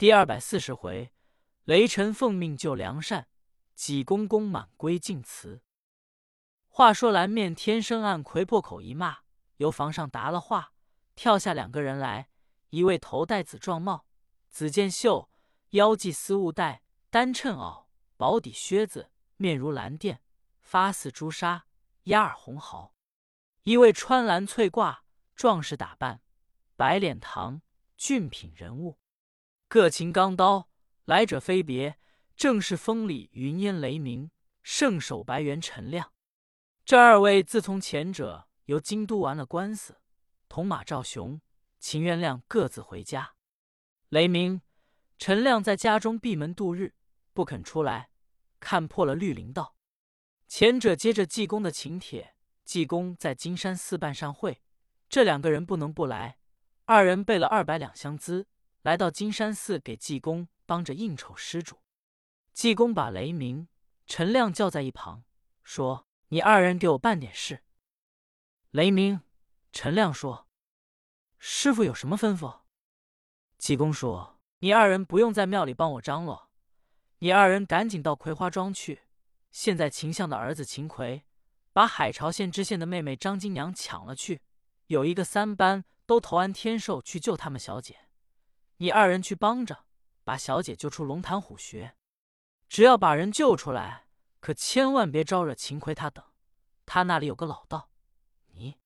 第二百四十回，雷神奉命救良善，济公公满归晋祠。话说蓝面天生暗魁破口一骂，由房上答了话，跳下两个人来，一位头戴紫状帽，紫箭袖，腰系丝雾带，单衬袄，薄底靴子，面如蓝靛，发似朱砂，压耳红毫；一位穿蓝翠褂，壮士打扮，白脸膛。俊品人物，各擎钢刀，来者非别，正是风里云烟雷鸣，圣手白猿陈亮。这二位自从前者由京都完了官司，同马赵雄、秦元亮各自回家。雷鸣、陈亮在家中闭门度日，不肯出来，看破了绿林道。前者接着济公的请帖，济公在金山寺办上会，这两个人不能不来。二人备了二百两香资，来到金山寺给济公帮着应酬施主。济公把雷鸣、陈亮叫在一旁，说：“你二人给我办点事。”雷鸣、陈亮说：“师傅有什么吩咐？”济公说：“你二人不用在庙里帮我张罗，你二人赶紧到葵花庄去。现在秦相的儿子秦奎把海潮县知县的妹妹张金娘抢了去，有一个三班。”都投安天寿去救他们小姐，你二人去帮着把小姐救出龙潭虎穴。只要把人救出来，可千万别招惹秦奎他等。他那里有个老道，你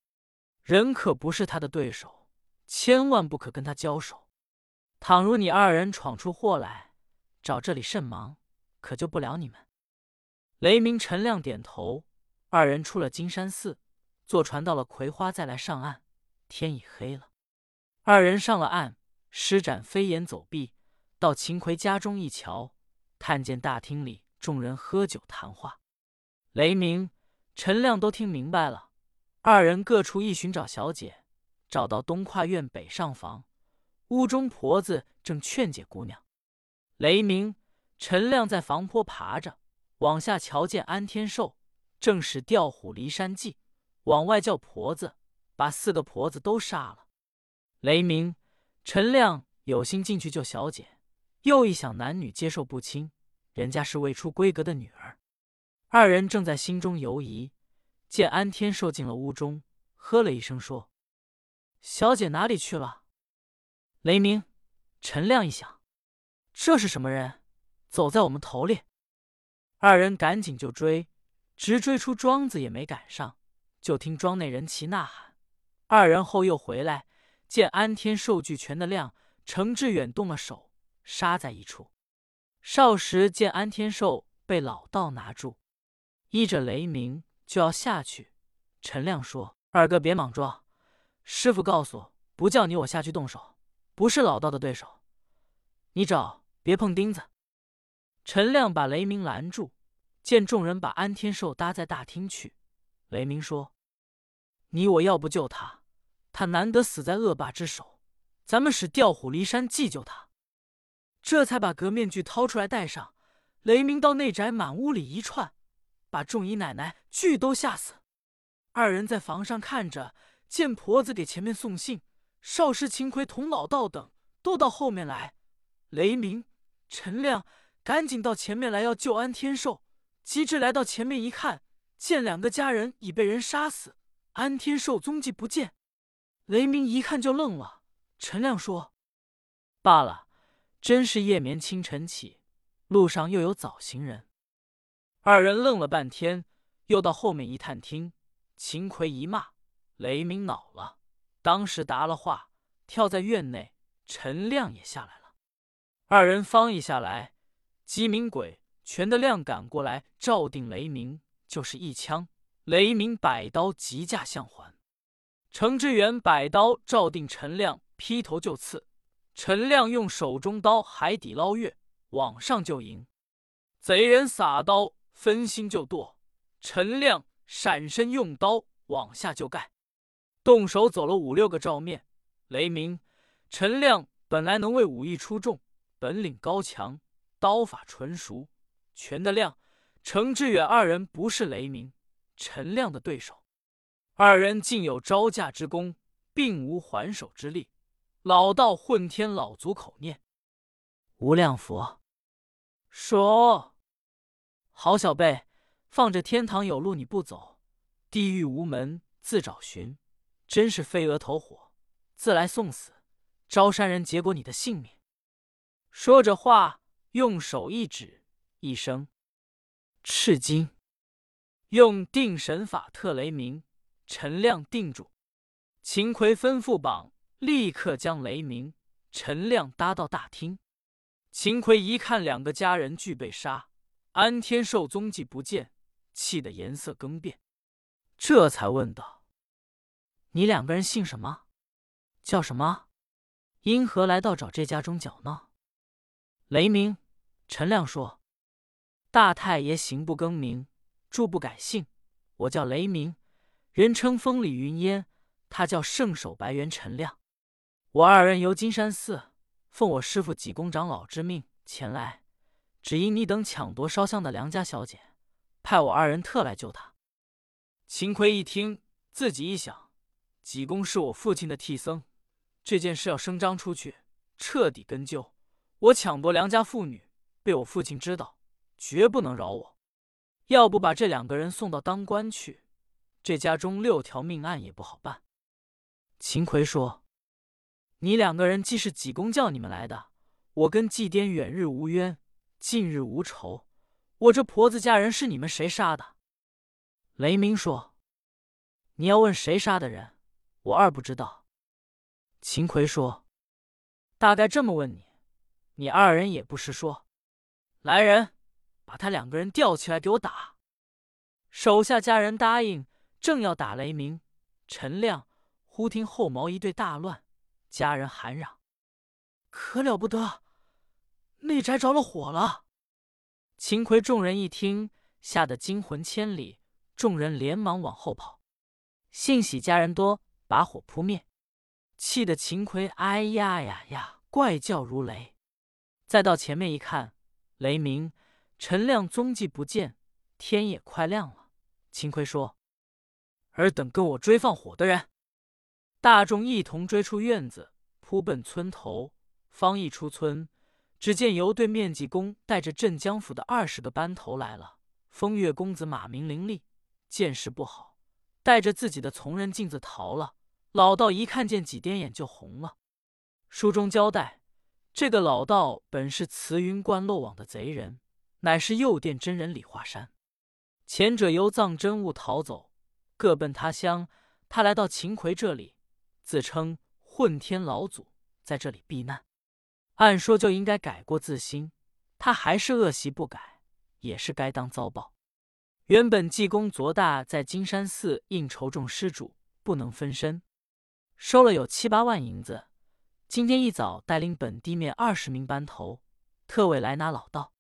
人可不是他的对手，千万不可跟他交手。倘若你二人闯出祸来，找这里甚忙，可救不了你们。雷鸣、陈亮点头，二人出了金山寺，坐船到了葵花，再来上岸。天已黑了，二人上了岸，施展飞檐走壁，到秦奎家中一瞧，看见大厅里众人喝酒谈话。雷鸣、陈亮都听明白了，二人各处一寻找小姐，找到东跨院北上房，屋中婆子正劝解姑娘。雷鸣、陈亮在房坡爬着，往下瞧见安天寿正是调虎离山计，往外叫婆子。把四个婆子都杀了。雷鸣、陈亮有心进去救小姐，又一想男女接受不亲，人家是未出闺阁的女儿。二人正在心中犹疑，见安天寿进了屋中，喝了一声说：“小姐哪里去了？”雷鸣、陈亮一想，这是什么人，走在我们头里？二人赶紧就追，直追出庄子也没赶上，就听庄内人齐呐喊。二人后又回来，见安天寿俱全的亮，程志远动了手，杀在一处。少时见安天寿被老道拿住，依着雷鸣就要下去。陈亮说：“二哥别莽撞，师傅告诉不叫你我下去动手，不是老道的对手。你找别碰钉子。”陈亮把雷鸣拦住，见众人把安天寿搭在大厅去。雷鸣说。你我要不救他，他难得死在恶霸之手，咱们使调虎离山计救他。这才把革面具掏出来戴上。雷鸣到内宅，满屋里一串，把众姨奶奶俱都吓死。二人在房上看着，见婆子给前面送信，少师秦奎同老道等都到后面来。雷鸣、陈亮赶紧到前面来要救安天寿，及至来到前面一看，见两个家人已被人杀死。安天寿踪迹不见，雷鸣一看就愣了。陈亮说：“罢了，真是夜眠清晨起，路上又有早行人。”二人愣了半天，又到后面一探听。秦奎一骂，雷鸣恼了，当时答了话，跳在院内。陈亮也下来了。二人方一下来，鸡鸣鬼全的亮赶过来，照定雷鸣，就是一枪。雷鸣百刀急架相还，程志远摆刀照定陈亮，劈头就刺。陈亮用手中刀海底捞月，往上就迎。贼人撒刀分心就剁，陈亮闪身用刀往下就盖。动手走了五六个照面。雷鸣、陈亮本来能为武艺出众，本领高强，刀法纯熟。全的亮、程志远二人不是雷鸣。陈亮的对手，二人竟有招架之功，并无还手之力。老道混天老祖口念：“无量佛说：“好小辈，放着天堂有路你不走，地狱无门自找寻，真是飞蛾投火，自来送死。招山人结果你的性命。”说着话，用手一指，一声赤金，用定神法特雷鸣，陈亮定住。秦奎吩咐绑，立刻将雷鸣、陈亮搭到大厅。秦奎一看，两个家人俱被杀，安天寿踪迹不见，气得颜色更变，这才问道：“你两个人姓什么？叫什么？因何来到找这家中搅闹？”雷鸣、陈亮说：“大太爷行不更名，住不改姓，我叫雷鸣，人称风里云烟；他叫圣手白猿陈亮。我二人游金山寺。”奉我师父济公长老之命前来，只因你等抢夺烧香的梁家小姐，派我二人特来救她。秦奎一听，自己一想，济公是我父亲的替僧，这件事要声张出去，彻底根究。我抢夺梁家妇女，被我父亲知道，绝不能饶我。要不把这两个人送到当官去，这家中六条命案也不好办。秦奎说。你两个人既是济公叫你们来的，我跟祭颠远日无冤，近日无仇。我这婆子家人是你们谁杀的？雷鸣说：“你要问谁杀的人，我二不知道。”秦奎说：“大概这么问你，你二人也不实说。来人，把他两个人吊起来给我打。”手下家人答应，正要打雷鸣、陈亮，忽听后毛一队大乱。家人喊嚷：“可了不得！内宅着了火了！”秦奎众人一听，吓得惊魂千里，众人连忙往后跑。幸喜家人多，把火扑灭，气得秦奎哎呀呀呀，怪叫如雷。再到前面一看，雷鸣、陈亮踪迹不见，天也快亮了。秦奎说：“尔等跟我追放火的人。”大众一同追出院子，扑奔村头。方一出村，只见由对面济公带着镇江府的二十个班头来了。风月公子马明伶俐，见势不好，带着自己的从人径自逃了。老道一看见几颠眼就红了。书中交代，这个老道本是慈云观漏网的贼人，乃是右殿真人李华山。前者由藏真物逃走，各奔他乡。他来到秦奎这里。自称混天老祖在这里避难，按说就应该改过自新，他还是恶习不改，也是该当遭报。原本济公昨大在金山寺应酬众施主，不能分身，收了有七八万银子。今天一早带领本地面二十名班头，特为来拿老道。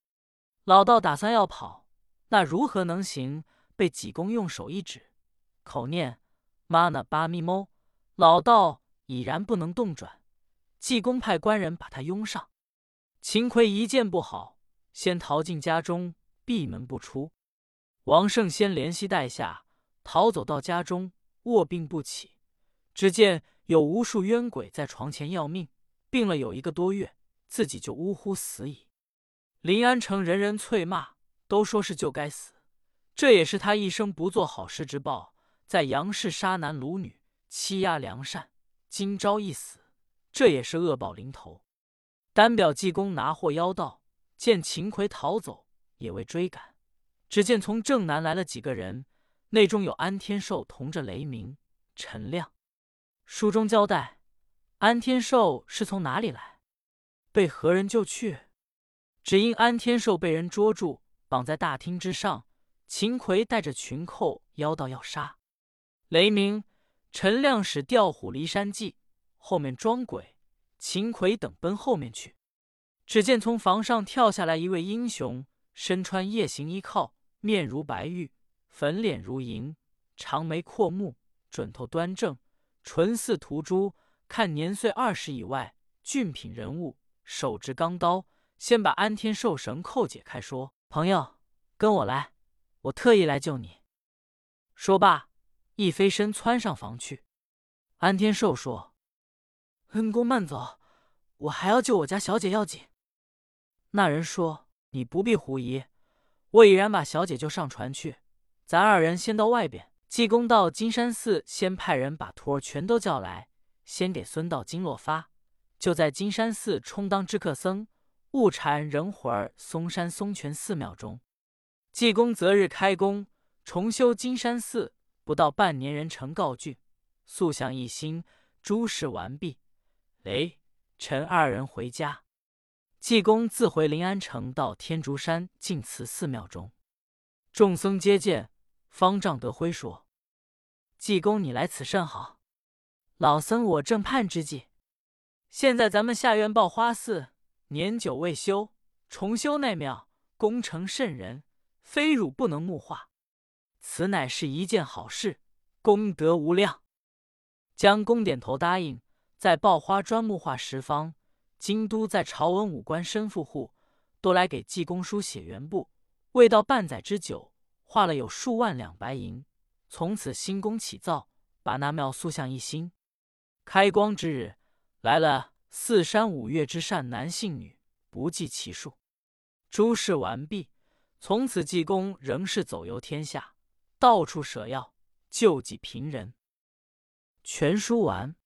老道打算要跑，那如何能行？被济公用手一指，口念玛那巴咪摸。老道已然不能动转，济公派官人把他拥上。秦奎一见不好，先逃进家中，闭门不出。王胜先怜惜带下，逃走到家中，卧病不起。只见有无数冤鬼在床前要命，病了有一个多月，自己就呜呼死矣。临安城人人啐骂，都说是就该死。这也是他一生不做好事之报，在杨氏杀男掳女。欺压良善，今朝一死，这也是恶报临头。单表济公拿货妖道，见秦奎逃走，也未追赶。只见从正南来了几个人，内中有安天寿同着雷鸣、陈亮。书中交代，安天寿是从哪里来，被何人救去？只因安天寿被人捉住，绑在大厅之上。秦奎带着群寇妖道要杀雷鸣。陈亮使调虎离山计，后面装鬼，秦奎等奔后面去。只见从房上跳下来一位英雄，身穿夜行衣靠，面如白玉，粉脸如银，长眉阔目，准头端正，唇似涂朱，看年岁二十以外，俊品人物，手执钢刀，先把安天寿绳扣解开，说：“朋友，跟我来，我特意来救你。”说罢。一飞身窜上房去，安天寿说：“恩公慢走，我还要救我家小姐要紧。”那人说：“你不必狐疑，我已然把小姐救上船去，咱二人先到外边。”济公到金山寺，先派人把徒儿全都叫来，先给孙道金落发，就在金山寺充当知客僧，误禅人会儿嵩山松泉寺庙中。济公择日开工，重修金山寺，不到半年，人成告竣，塑像一新，诸事完毕。雷、陈二人回家，济公自回临安城，到天竺山净慈寺庙中，众僧接见，方丈德辉说。济公，你来此甚好。老僧我正盼之际，现在咱们下院报花寺年久未修，重修那庙，工程甚人，非汝不能木化。此乃是一件好事，功德无量。将公点头答应，在报花砖木画十方。京都在朝文武官身富户，都来给济公书写原部。未到半载之久，画了有数万两白银。从此新宫起造，把那庙塑像一新。开光之日，来了四山五岳之善男信女，不计其数。诸事完毕，从此济公仍是走游天下，到处舍药救济贫人。全书完。